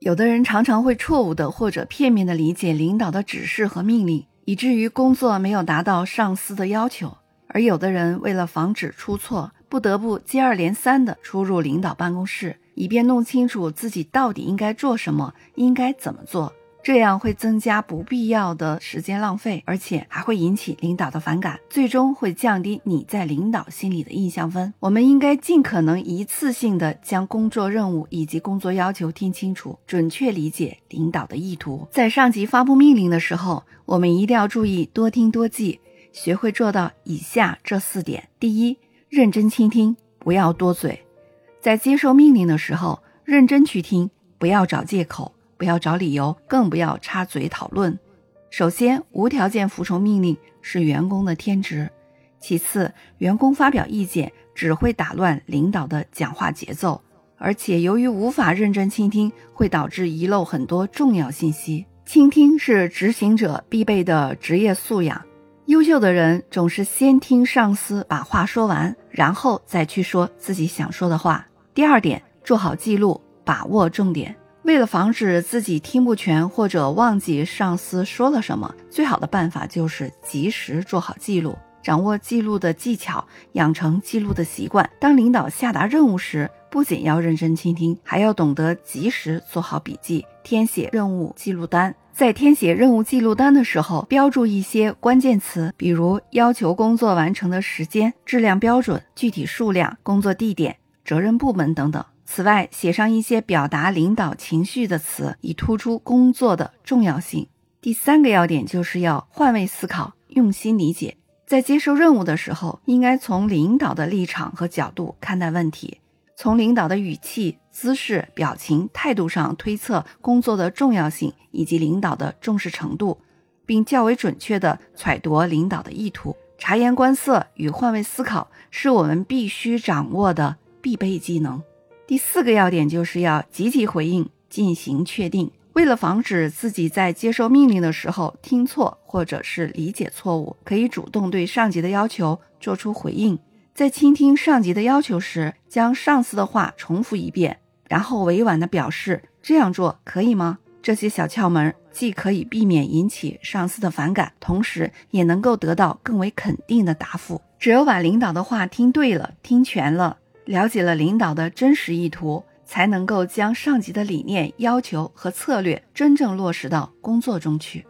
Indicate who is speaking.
Speaker 1: 有的人常常会错误的或者片面的理解领导的指示和命令，以至于工作没有达到上司的要求；而有的人为了防止出错，不得不接二连三的出入领导办公室，以便弄清楚自己到底应该做什么，应该怎么做。这样会增加不必要的时间浪费，而且还会引起领导的反感，最终会降低你在领导心里的印象分。我们应该尽可能一次性的将工作任务以及工作要求听清楚，准确理解领导的意图。在上级发布命令的时候，我们一定要注意多听多记，学会做到以下这四点：第一，认真倾听，不要多嘴。在接受命令的时候，认真去听，不要找借口。不要找理由，更不要插嘴讨论。首先，无条件服从命令是员工的天职。其次，员工发表意见只会打乱领导的讲话节奏，而且由于无法认真倾听，会导致遗漏很多重要信息。倾听是执行者必备的职业素养。优秀的人总是先听上司把话说完，然后再去说自己想说的话。第二点，做好记录，把握重点。为了防止自己听不全或者忘记上司说了什么，最好的办法就是及时做好记录，掌握记录的技巧，养成记录的习惯。当领导下达任务时，不仅要认真倾听，还要懂得及时做好笔记，填写任务记录单。在填写任务记录单的时候，标注一些关键词，比如要求工作完成的时间、质量标准、具体数量、工作地点、责任部门等等。此外，写上一些表达领导情绪的词，以突出工作的重要性。第三个要点就是要换位思考，用心理解。在接受任务的时候，应该从领导的立场和角度看待问题，从领导的语气、姿势、表情、态度上推测工作的重要性以及领导的重视程度，并较为准确地揣度领导的意图。察言观色与换位思考是我们必须掌握的必备技能。第四个要点就是要积极回应，进行确定。为了防止自己在接受命令的时候听错或者是理解错误，可以主动对上级的要求做出回应。在倾听上级的要求时，将上司的话重复一遍，然后委婉的表示这样做可以吗？这些小窍门既可以避免引起上司的反感，同时也能够得到更为肯定的答复。只有把领导的话听对了，听全了。了解了领导的真实意图，才能够将上级的理念、要求和策略真正落实到工作中去。